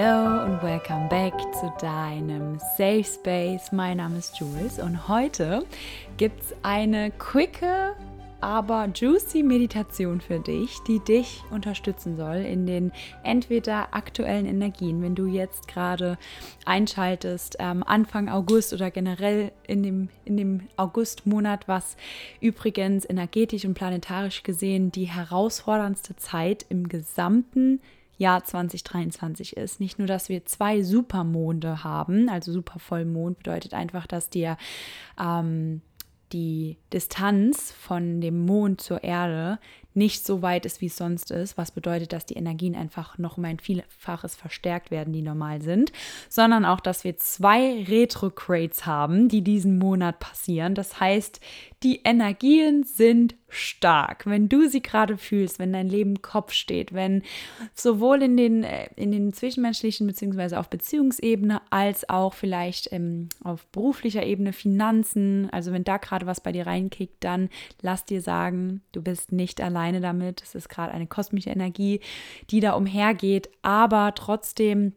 Hallo und welcome back zu deinem Safe Space. Mein Name ist Jules und heute gibt es eine quicke, aber juicy Meditation für dich, die dich unterstützen soll in den entweder aktuellen Energien, wenn du jetzt gerade einschaltest, ähm, Anfang August oder generell in dem, in dem Augustmonat, was übrigens energetisch und planetarisch gesehen die herausforderndste Zeit im gesamten Jahr 2023 ist. Nicht nur, dass wir zwei Supermonde haben, also Supervollmond bedeutet einfach, dass dir ähm, die Distanz von dem Mond zur Erde nicht so weit ist, wie es sonst ist, was bedeutet, dass die Energien einfach noch um ein Vielfaches verstärkt werden, die normal sind, sondern auch, dass wir zwei Retrogrades haben, die diesen Monat passieren. Das heißt, die Energien sind stark. Wenn du sie gerade fühlst, wenn dein Leben Kopf steht, wenn sowohl in den, äh, in den zwischenmenschlichen beziehungsweise auf Beziehungsebene als auch vielleicht ähm, auf beruflicher Ebene, Finanzen, also wenn da gerade was bei dir reinkickt, dann lass dir sagen, du bist nicht alleine damit. Es ist gerade eine kosmische Energie, die da umhergeht, aber trotzdem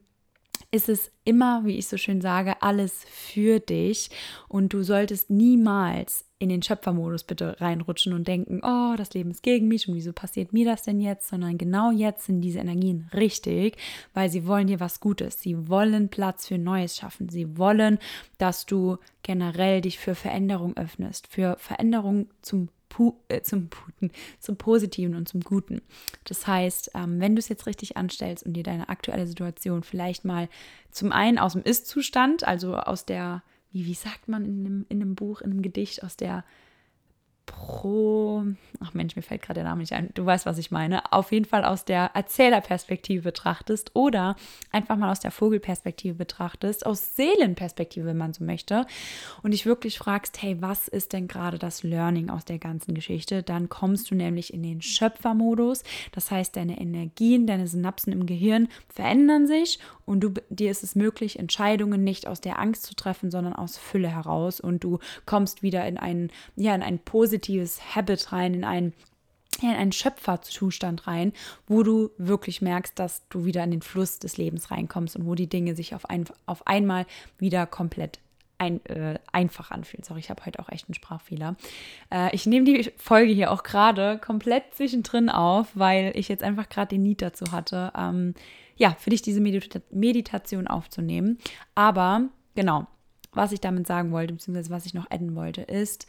ist es immer, wie ich so schön sage, alles für dich und du solltest niemals in den Schöpfermodus bitte reinrutschen und denken, oh, das Leben ist gegen mich und wieso passiert mir das denn jetzt, sondern genau jetzt sind diese Energien richtig, weil sie wollen dir was Gutes. Sie wollen Platz für Neues schaffen. Sie wollen, dass du generell dich für Veränderung öffnest, für Veränderung zum Pu äh, zum Puten, zum Positiven und zum Guten. Das heißt, ähm, wenn du es jetzt richtig anstellst und dir deine aktuelle Situation vielleicht mal zum einen aus dem Ist-Zustand, also aus der wie, wie sagt man in einem, in einem Buch, in einem Gedicht aus der Pro, ach Mensch, mir fällt gerade der Name nicht ein, du weißt, was ich meine, auf jeden Fall aus der Erzählerperspektive betrachtest oder einfach mal aus der Vogelperspektive betrachtest, aus Seelenperspektive, wenn man so möchte, und dich wirklich fragst, hey, was ist denn gerade das Learning aus der ganzen Geschichte, dann kommst du nämlich in den Schöpfermodus, das heißt, deine Energien, deine Synapsen im Gehirn verändern sich und du, dir ist es möglich, Entscheidungen nicht aus der Angst zu treffen, sondern aus Fülle heraus und du kommst wieder in einen, ja, in einen positiven positives Habit rein, in einen in einen Schöpferzustand rein, wo du wirklich merkst, dass du wieder in den Fluss des Lebens reinkommst und wo die Dinge sich auf, ein, auf einmal wieder komplett ein, äh, einfach anfühlen. Sorry, ich habe heute auch echt einen Sprachfehler. Äh, ich nehme die Folge hier auch gerade komplett zwischendrin auf, weil ich jetzt einfach gerade den Need dazu hatte, ähm, ja, für dich diese Medita Meditation aufzunehmen. Aber genau, was ich damit sagen wollte, beziehungsweise was ich noch adden wollte, ist,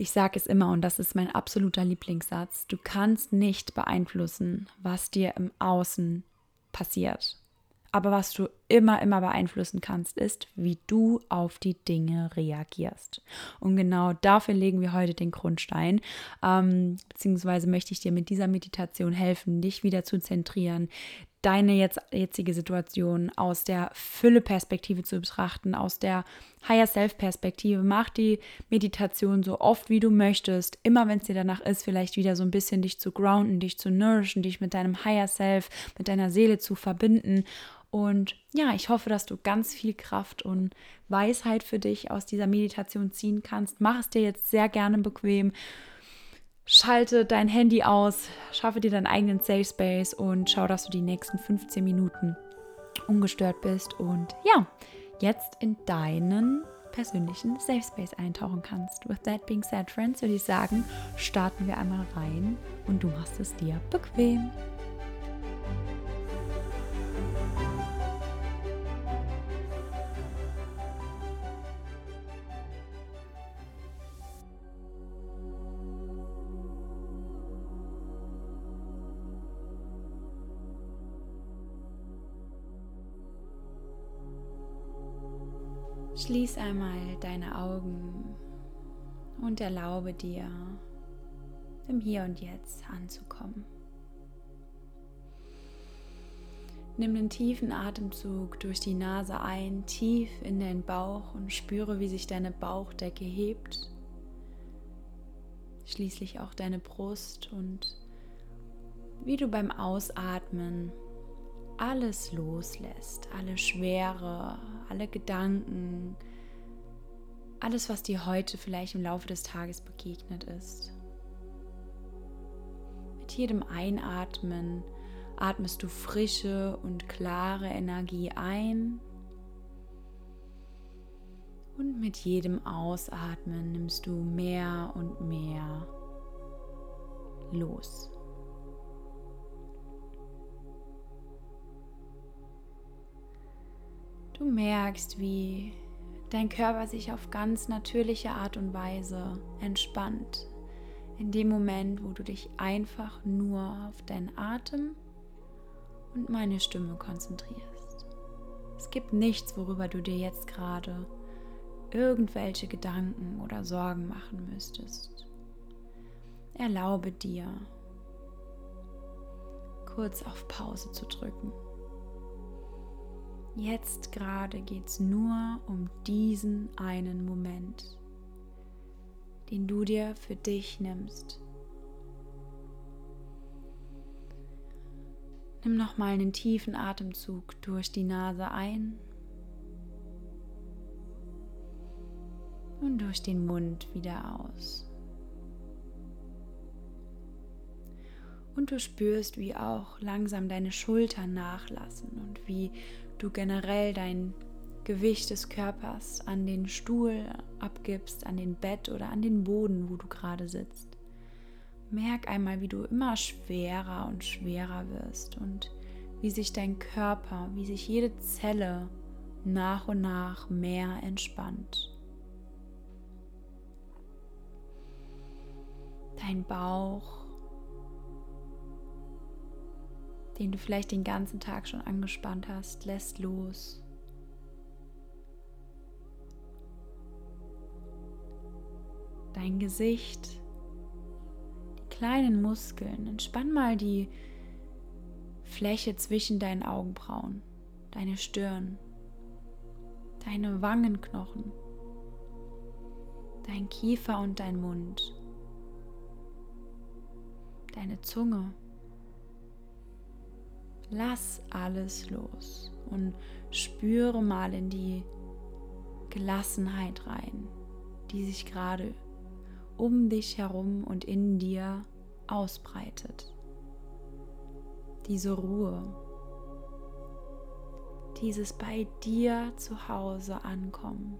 ich sage es immer und das ist mein absoluter Lieblingssatz. Du kannst nicht beeinflussen, was dir im Außen passiert. Aber was du immer, immer beeinflussen kannst, ist, wie du auf die Dinge reagierst. Und genau dafür legen wir heute den Grundstein. Ähm, beziehungsweise möchte ich dir mit dieser Meditation helfen, dich wieder zu zentrieren, deine jetzt, jetzige Situation aus der Fülle-Perspektive zu betrachten, aus der Higher Self-Perspektive. Mach die Meditation so oft wie du möchtest, immer wenn es dir danach ist, vielleicht wieder so ein bisschen dich zu grounden, dich zu nourishen, dich mit deinem Higher Self, mit deiner Seele zu verbinden. Und ja, ich hoffe, dass du ganz viel Kraft und Weisheit für dich aus dieser Meditation ziehen kannst. Mach es dir jetzt sehr gerne bequem. Schalte dein Handy aus, schaffe dir deinen eigenen Safe Space und schau, dass du die nächsten 15 Minuten ungestört bist und ja, jetzt in deinen persönlichen Safe Space eintauchen kannst. With that being said, Friends, würde ich sagen, starten wir einmal rein und du machst es dir bequem. Schließ einmal deine Augen und erlaube dir, im Hier und Jetzt anzukommen. Nimm einen tiefen Atemzug durch die Nase ein, tief in den Bauch und spüre, wie sich deine Bauchdecke hebt. Schließlich auch deine Brust und wie du beim Ausatmen alles loslässt, alle Schwere, alle Gedanken, alles, was dir heute vielleicht im Laufe des Tages begegnet ist. Mit jedem Einatmen atmest du frische und klare Energie ein. Und mit jedem Ausatmen nimmst du mehr und mehr los. Du merkst, wie dein Körper sich auf ganz natürliche Art und Weise entspannt. In dem Moment, wo du dich einfach nur auf deinen Atem und meine Stimme konzentrierst. Es gibt nichts, worüber du dir jetzt gerade irgendwelche Gedanken oder Sorgen machen müsstest. Erlaube dir, kurz auf Pause zu drücken. Jetzt gerade geht es nur um diesen einen Moment, den du dir für dich nimmst. Nimm nochmal einen tiefen Atemzug durch die Nase ein und durch den Mund wieder aus. Und du spürst, wie auch langsam deine Schultern nachlassen und wie du generell dein Gewicht des Körpers an den Stuhl abgibst, an den Bett oder an den Boden, wo du gerade sitzt. Merk einmal, wie du immer schwerer und schwerer wirst und wie sich dein Körper, wie sich jede Zelle nach und nach mehr entspannt. Dein Bauch den du vielleicht den ganzen Tag schon angespannt hast, lässt los. Dein Gesicht, die kleinen Muskeln, entspann mal die Fläche zwischen deinen Augenbrauen, deine Stirn, deine Wangenknochen, dein Kiefer und dein Mund, deine Zunge. Lass alles los und spüre mal in die Gelassenheit rein, die sich gerade um dich herum und in dir ausbreitet. Diese Ruhe, dieses bei dir zu Hause ankommen.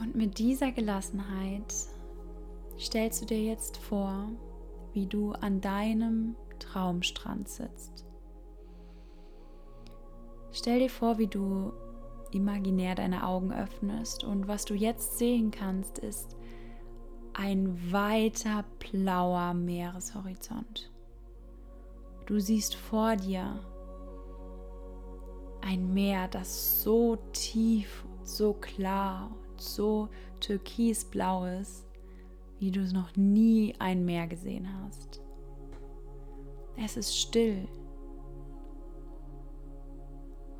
Und mit dieser Gelassenheit stellst du dir jetzt vor, wie du an deinem Traumstrand sitzt. Stell dir vor, wie du imaginär deine Augen öffnest und was du jetzt sehen kannst, ist ein weiter blauer Meereshorizont. Du siehst vor dir ein Meer, das so tief, so klar und so türkisblau ist, wie du noch nie ein Meer gesehen hast. Es ist still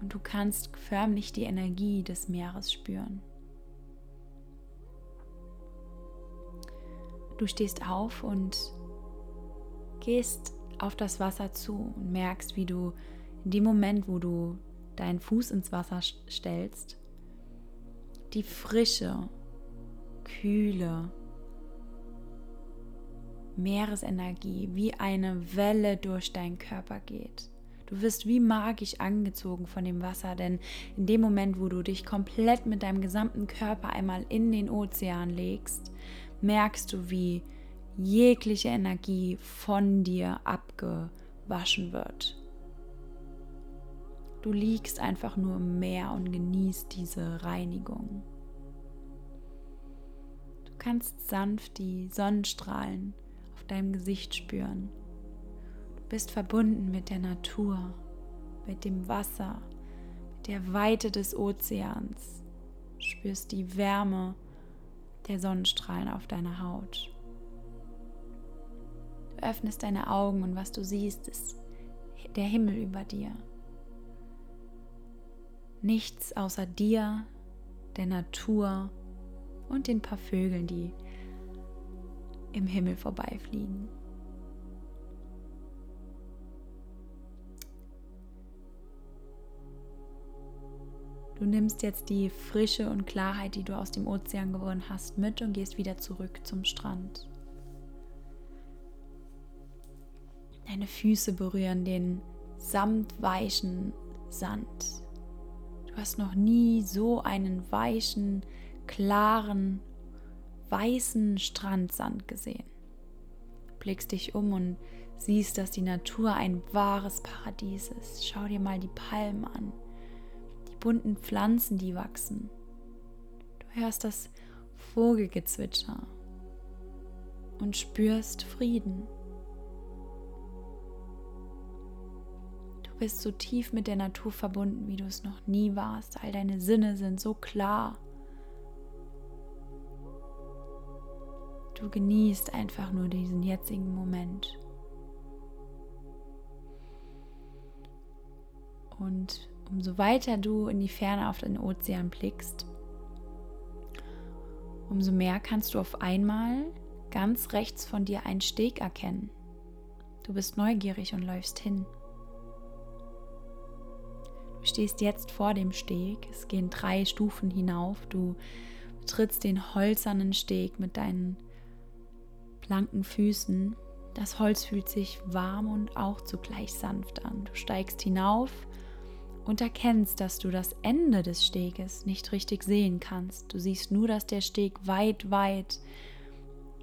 und du kannst förmlich die Energie des Meeres spüren. Du stehst auf und gehst auf das Wasser zu und merkst, wie du in dem Moment, wo du deinen Fuß ins Wasser stellst, die frische, kühle, Meeresenergie wie eine Welle durch deinen Körper geht. Du wirst wie magisch angezogen von dem Wasser, denn in dem Moment, wo du dich komplett mit deinem gesamten Körper einmal in den Ozean legst, merkst du, wie jegliche Energie von dir abgewaschen wird. Du liegst einfach nur im Meer und genießt diese Reinigung. Du kannst sanft die Sonnenstrahlen deinem Gesicht spüren. Du bist verbunden mit der Natur, mit dem Wasser, mit der Weite des Ozeans. Du spürst die Wärme der Sonnenstrahlen auf deiner Haut. Du öffnest deine Augen und was du siehst, ist der Himmel über dir. Nichts außer dir, der Natur und den paar Vögeln, die im Himmel vorbeifliegen. Du nimmst jetzt die Frische und Klarheit, die du aus dem Ozean gewonnen hast, mit und gehst wieder zurück zum Strand. Deine Füße berühren den samtweichen Sand. Du hast noch nie so einen weichen, klaren, weißen Strandsand gesehen. Blickst dich um und siehst, dass die Natur ein wahres Paradies ist. Schau dir mal die Palmen an, die bunten Pflanzen, die wachsen. Du hörst das Vogelgezwitscher und spürst Frieden. Du bist so tief mit der Natur verbunden, wie du es noch nie warst. All deine Sinne sind so klar. Du genießt einfach nur diesen jetzigen Moment. Und umso weiter du in die Ferne auf den Ozean blickst, umso mehr kannst du auf einmal ganz rechts von dir einen Steg erkennen. Du bist neugierig und läufst hin. Du stehst jetzt vor dem Steg. Es gehen drei Stufen hinauf. Du trittst den holzernen Steg mit deinen blanken Füßen. Das Holz fühlt sich warm und auch zugleich sanft an. Du steigst hinauf und erkennst, dass du das Ende des Steges nicht richtig sehen kannst. Du siehst nur, dass der Steg weit, weit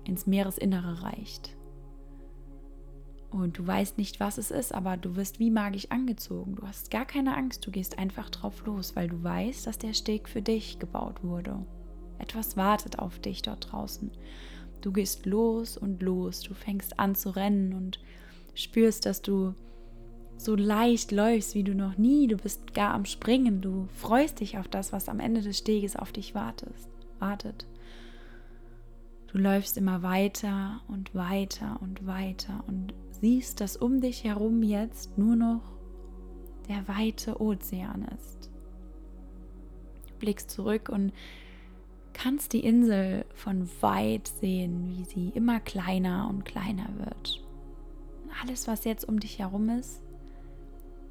ins Meeresinnere reicht. Und du weißt nicht, was es ist, aber du wirst wie magisch angezogen. Du hast gar keine Angst, du gehst einfach drauf los, weil du weißt, dass der Steg für dich gebaut wurde. Etwas wartet auf dich dort draußen. Du gehst los und los, du fängst an zu rennen und spürst, dass du so leicht läufst wie du noch nie. Du bist gar am Springen. Du freust dich auf das, was am Ende des Steges auf dich wartest, wartet. Du läufst immer weiter und weiter und weiter und siehst, dass um dich herum jetzt nur noch der weite Ozean ist. Du blickst zurück und kannst die Insel von weit sehen, wie sie immer kleiner und kleiner wird. Alles, was jetzt um dich herum ist,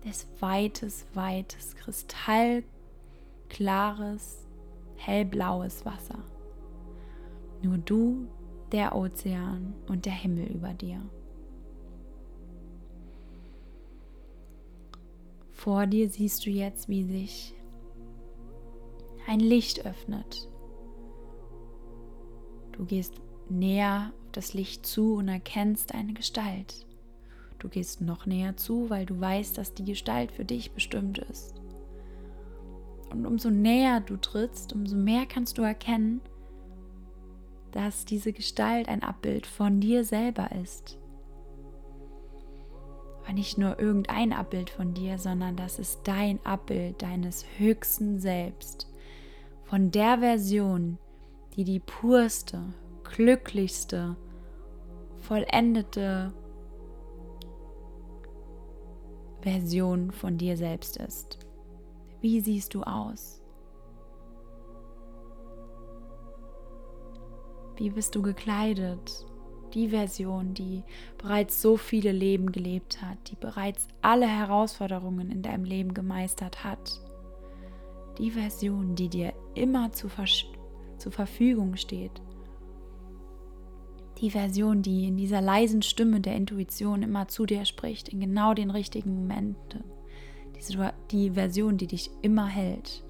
ist weites, weites, kristallklares, hellblaues Wasser. Nur du, der Ozean und der Himmel über dir. Vor dir siehst du jetzt, wie sich ein Licht öffnet. Du gehst näher auf das Licht zu und erkennst eine Gestalt. Du gehst noch näher zu, weil du weißt, dass die Gestalt für dich bestimmt ist. Und umso näher du trittst, umso mehr kannst du erkennen, dass diese Gestalt ein Abbild von dir selber ist. Aber nicht nur irgendein Abbild von dir, sondern das ist dein Abbild deines höchsten Selbst. Von der Version, die die purste, glücklichste, vollendete Version von dir selbst ist. Wie siehst du aus? Wie bist du gekleidet? Die Version, die bereits so viele Leben gelebt hat, die bereits alle Herausforderungen in deinem Leben gemeistert hat. Die Version, die dir immer zur, zur Verfügung steht die Version, die in dieser leisen Stimme der Intuition immer zu dir spricht, in genau den richtigen Momenten. Diese, die Version, die dich immer hält.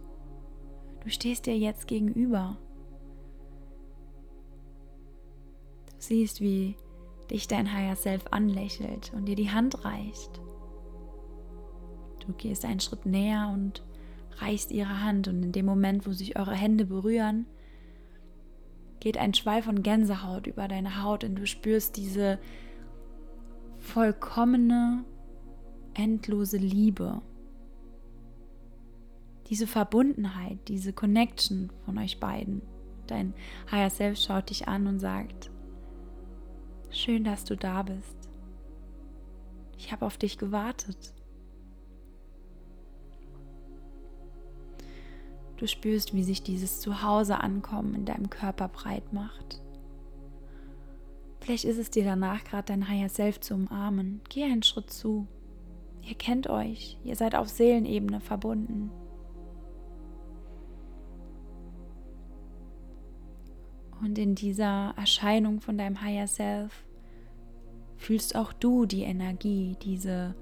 Du stehst dir jetzt gegenüber. Du siehst, wie dich dein Higher Self anlächelt und dir die Hand reicht. Du gehst einen Schritt näher und reichst ihre Hand und in dem Moment, wo sich eure Hände berühren, geht ein Schwall von Gänsehaut über deine Haut und du spürst diese vollkommene, endlose Liebe. Diese Verbundenheit, diese Connection von euch beiden. Dein Higher Self schaut dich an und sagt, schön, dass du da bist. Ich habe auf dich gewartet. Du spürst, wie sich dieses Zuhause ankommen in deinem Körper breit macht. Vielleicht ist es dir danach gerade dein Higher Self zu umarmen. Geh einen Schritt zu. Ihr kennt euch, ihr seid auf Seelenebene verbunden. Und in dieser Erscheinung von deinem Higher Self fühlst auch du die Energie, diese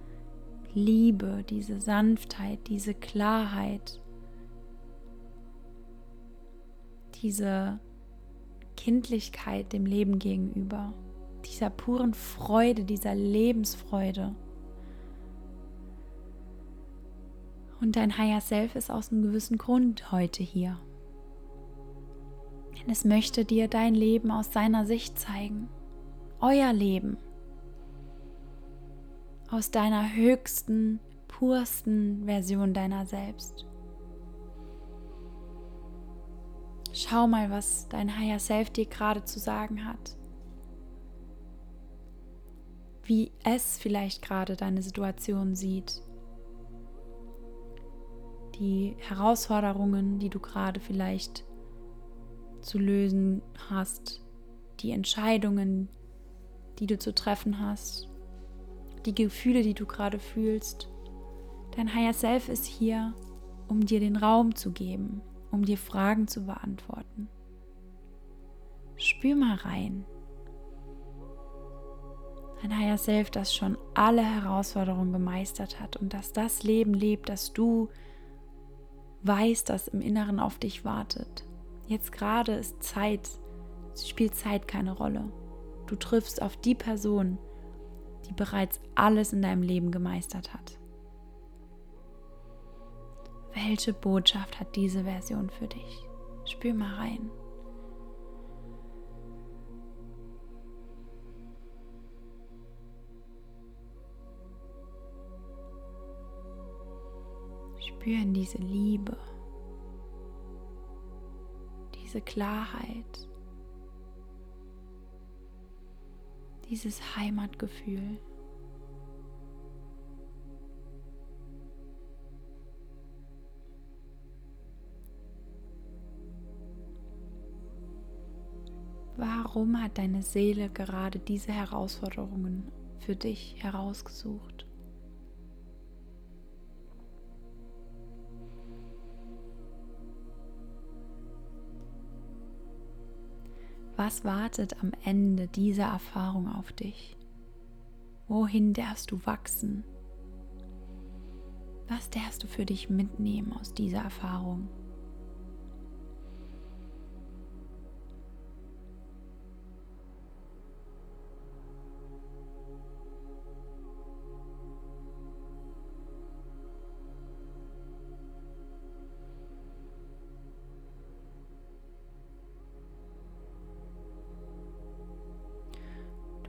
Liebe, diese Sanftheit, diese Klarheit, diese Kindlichkeit dem Leben gegenüber, dieser puren Freude, dieser Lebensfreude. Und dein Higher Self ist aus einem gewissen Grund heute hier. Denn es möchte dir dein Leben aus seiner Sicht zeigen. Euer Leben. Aus deiner höchsten, pursten Version deiner selbst. Schau mal, was dein Higher Self dir gerade zu sagen hat. Wie es vielleicht gerade deine Situation sieht. Die Herausforderungen, die du gerade vielleicht zu lösen hast, die Entscheidungen, die du zu treffen hast, die Gefühle, die du gerade fühlst. Dein Higher Self ist hier, um dir den Raum zu geben, um dir Fragen zu beantworten. Spür mal rein. Dein Higher Self, das schon alle Herausforderungen gemeistert hat und dass das Leben lebt, das du weißt, das im Inneren auf dich wartet. Jetzt gerade ist Zeit, spielt Zeit keine Rolle. Du triffst auf die Person, die bereits alles in deinem Leben gemeistert hat. Welche Botschaft hat diese Version für dich? Spür mal rein. Spüren diese Liebe diese Klarheit, dieses Heimatgefühl. Warum hat deine Seele gerade diese Herausforderungen für dich herausgesucht? Was wartet am Ende dieser Erfahrung auf dich? Wohin darfst du wachsen? Was darfst du für dich mitnehmen aus dieser Erfahrung?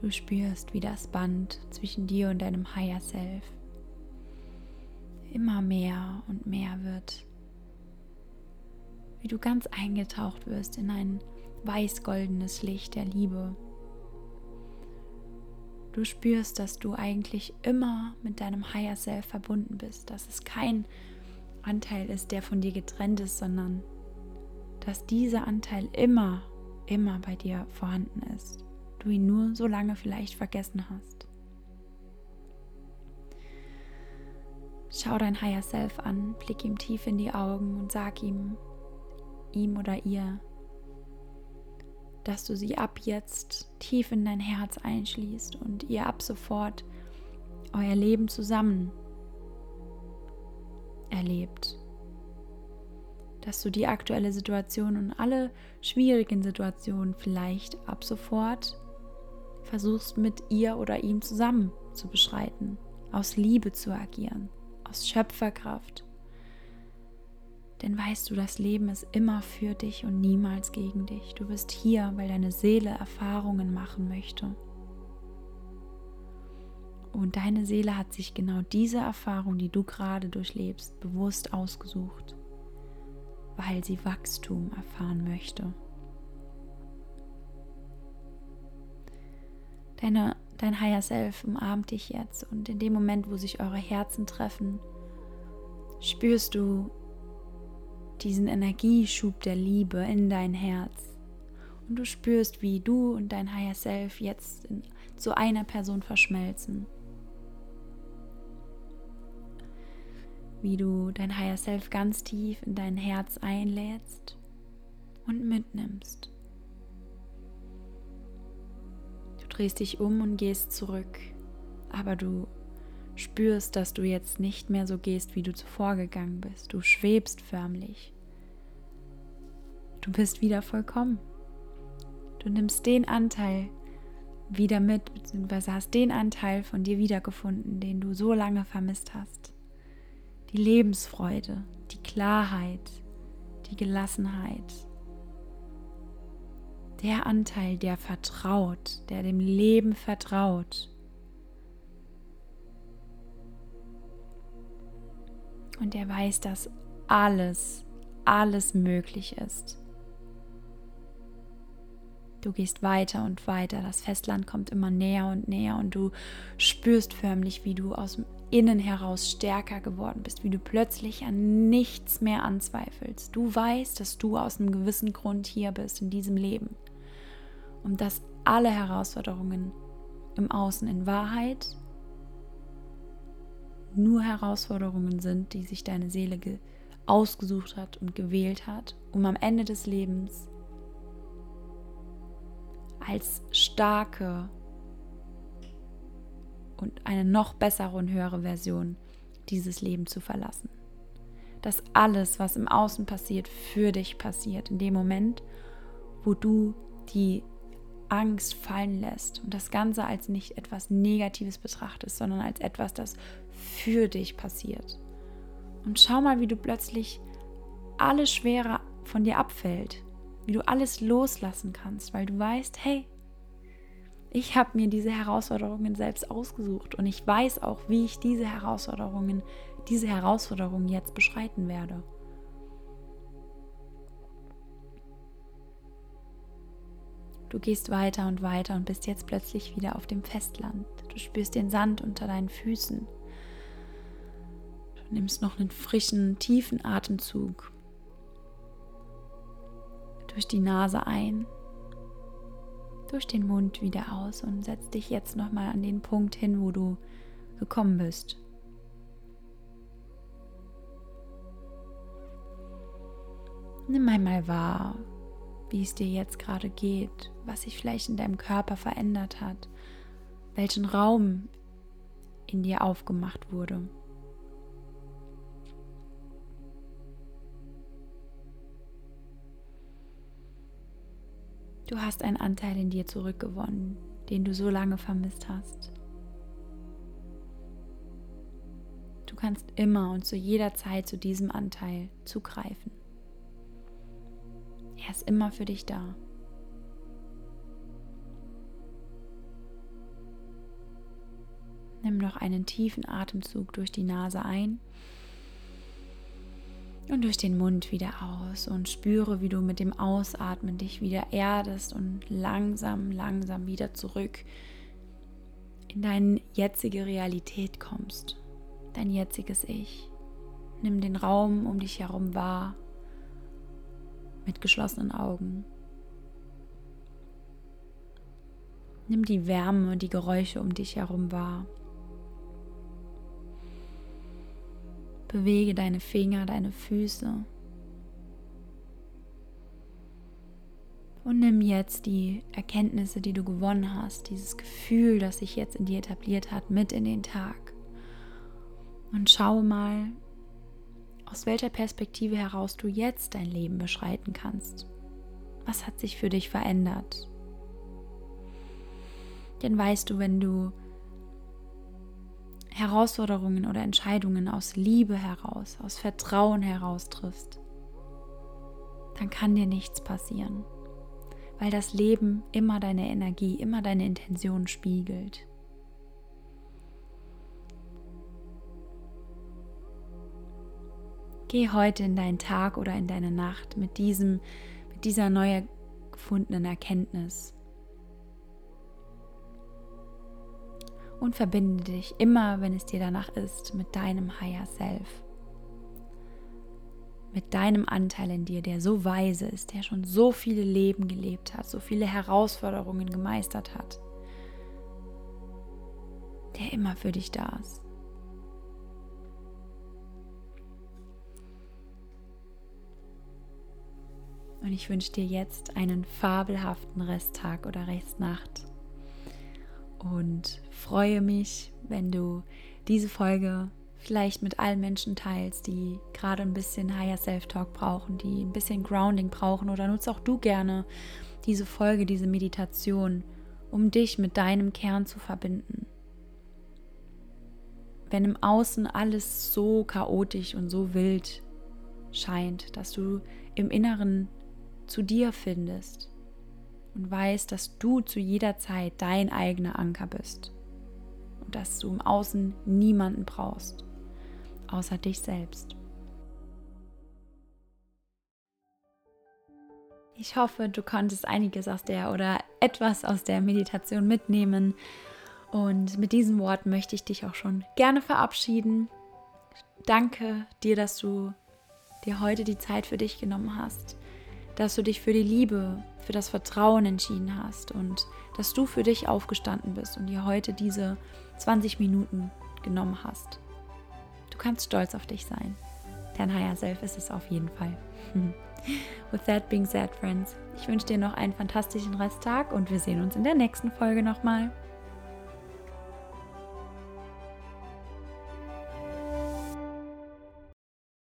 Du spürst, wie das Band zwischen dir und deinem Higher Self immer mehr und mehr wird. Wie du ganz eingetaucht wirst in ein weiß-goldenes Licht der Liebe. Du spürst, dass du eigentlich immer mit deinem Higher Self verbunden bist, dass es kein Anteil ist, der von dir getrennt ist, sondern dass dieser Anteil immer, immer bei dir vorhanden ist du ihn nur so lange vielleicht vergessen hast. Schau dein Higher Self an, blick ihm tief in die Augen und sag ihm, ihm oder ihr, dass du sie ab jetzt tief in dein Herz einschließt und ihr ab sofort euer Leben zusammen erlebt. Dass du die aktuelle Situation und alle schwierigen Situationen vielleicht ab sofort versuchst mit ihr oder ihm zusammen zu beschreiten, aus Liebe zu agieren, aus Schöpferkraft. Denn weißt du, das Leben ist immer für dich und niemals gegen dich. Du bist hier, weil deine Seele Erfahrungen machen möchte. Und deine Seele hat sich genau diese Erfahrung, die du gerade durchlebst, bewusst ausgesucht, weil sie Wachstum erfahren möchte. Deine, dein Higher Self umarmt dich jetzt und in dem Moment, wo sich eure Herzen treffen, spürst du diesen Energieschub der Liebe in dein Herz. Und du spürst, wie du und dein Higher Self jetzt in, zu einer Person verschmelzen. Wie du dein Higher Self ganz tief in dein Herz einlädst und mitnimmst. Drehst dich um und gehst zurück, aber du spürst, dass du jetzt nicht mehr so gehst, wie du zuvor gegangen bist. Du schwebst förmlich. Du bist wieder vollkommen. Du nimmst den Anteil wieder mit, beziehungsweise hast den Anteil von dir wiedergefunden, den du so lange vermisst hast. Die Lebensfreude, die Klarheit, die Gelassenheit. Der Anteil, der vertraut, der dem Leben vertraut. Und der weiß, dass alles, alles möglich ist. Du gehst weiter und weiter, das Festland kommt immer näher und näher und du spürst förmlich, wie du aus dem Innen heraus stärker geworden bist, wie du plötzlich an nichts mehr anzweifelst. Du weißt, dass du aus einem gewissen Grund hier bist in diesem Leben und dass alle Herausforderungen im Außen in Wahrheit nur Herausforderungen sind, die sich deine Seele ausgesucht hat und gewählt hat, um am Ende des Lebens als starke und eine noch bessere und höhere Version dieses Leben zu verlassen. Dass alles, was im Außen passiert, für dich passiert. In dem Moment, wo du die Angst fallen lässt und das Ganze als nicht etwas Negatives betrachtest, sondern als etwas, das für dich passiert. Und schau mal, wie du plötzlich alle Schwere von dir abfällt wie du alles loslassen kannst, weil du weißt, hey, ich habe mir diese Herausforderungen selbst ausgesucht und ich weiß auch, wie ich diese Herausforderungen, diese Herausforderungen jetzt beschreiten werde. Du gehst weiter und weiter und bist jetzt plötzlich wieder auf dem Festland. Du spürst den Sand unter deinen Füßen. Du nimmst noch einen frischen, tiefen Atemzug durch die Nase ein, durch den Mund wieder aus und setz dich jetzt nochmal an den Punkt hin, wo du gekommen bist. Nimm einmal wahr, wie es dir jetzt gerade geht, was sich vielleicht in deinem Körper verändert hat, welchen Raum in dir aufgemacht wurde. Du hast einen Anteil in dir zurückgewonnen, den du so lange vermisst hast. Du kannst immer und zu jeder Zeit zu diesem Anteil zugreifen. Er ist immer für dich da. Nimm noch einen tiefen Atemzug durch die Nase ein und durch den Mund wieder aus und spüre, wie du mit dem Ausatmen dich wieder erdest und langsam, langsam wieder zurück in deine jetzige Realität kommst, dein jetziges Ich. Nimm den Raum um dich herum wahr, mit geschlossenen Augen. Nimm die Wärme und die Geräusche um dich herum wahr. Bewege deine Finger, deine Füße. Und nimm jetzt die Erkenntnisse, die du gewonnen hast, dieses Gefühl, das sich jetzt in dir etabliert hat, mit in den Tag. Und schau mal, aus welcher Perspektive heraus du jetzt dein Leben beschreiten kannst. Was hat sich für dich verändert? Denn weißt du, wenn du Herausforderungen oder Entscheidungen aus Liebe heraus, aus Vertrauen heraus triffst, dann kann dir nichts passieren, weil das Leben immer deine Energie, immer deine Intention spiegelt. Geh heute in deinen Tag oder in deine Nacht mit diesem, mit dieser neu gefundenen Erkenntnis und verbinde dich immer, wenn es dir danach ist, mit deinem Higher Self. Mit deinem Anteil in dir, der so weise ist, der schon so viele Leben gelebt hat, so viele Herausforderungen gemeistert hat, der immer für dich da ist. Und ich wünsche dir jetzt einen fabelhaften Resttag oder Restnacht und freue mich, wenn du diese Folge vielleicht mit allen Menschen teilst, die gerade ein bisschen Higher Self-Talk brauchen, die ein bisschen Grounding brauchen oder nutze auch du gerne diese Folge, diese Meditation, um dich mit deinem Kern zu verbinden. Wenn im Außen alles so chaotisch und so wild scheint, dass du im Inneren zu dir findest und weißt, dass du zu jeder Zeit dein eigener Anker bist und dass du im Außen niemanden brauchst außer dich selbst. Ich hoffe, du konntest einiges aus der oder etwas aus der Meditation mitnehmen. Und mit diesen Worten möchte ich dich auch schon gerne verabschieden. Danke dir, dass du dir heute die Zeit für dich genommen hast, dass du dich für die Liebe, für das Vertrauen entschieden hast und dass du für dich aufgestanden bist und dir heute diese 20 Minuten genommen hast. Du kannst stolz auf dich sein. Dein Higher Self ist es auf jeden Fall. With that being said, friends, ich wünsche dir noch einen fantastischen Resttag und wir sehen uns in der nächsten Folge nochmal.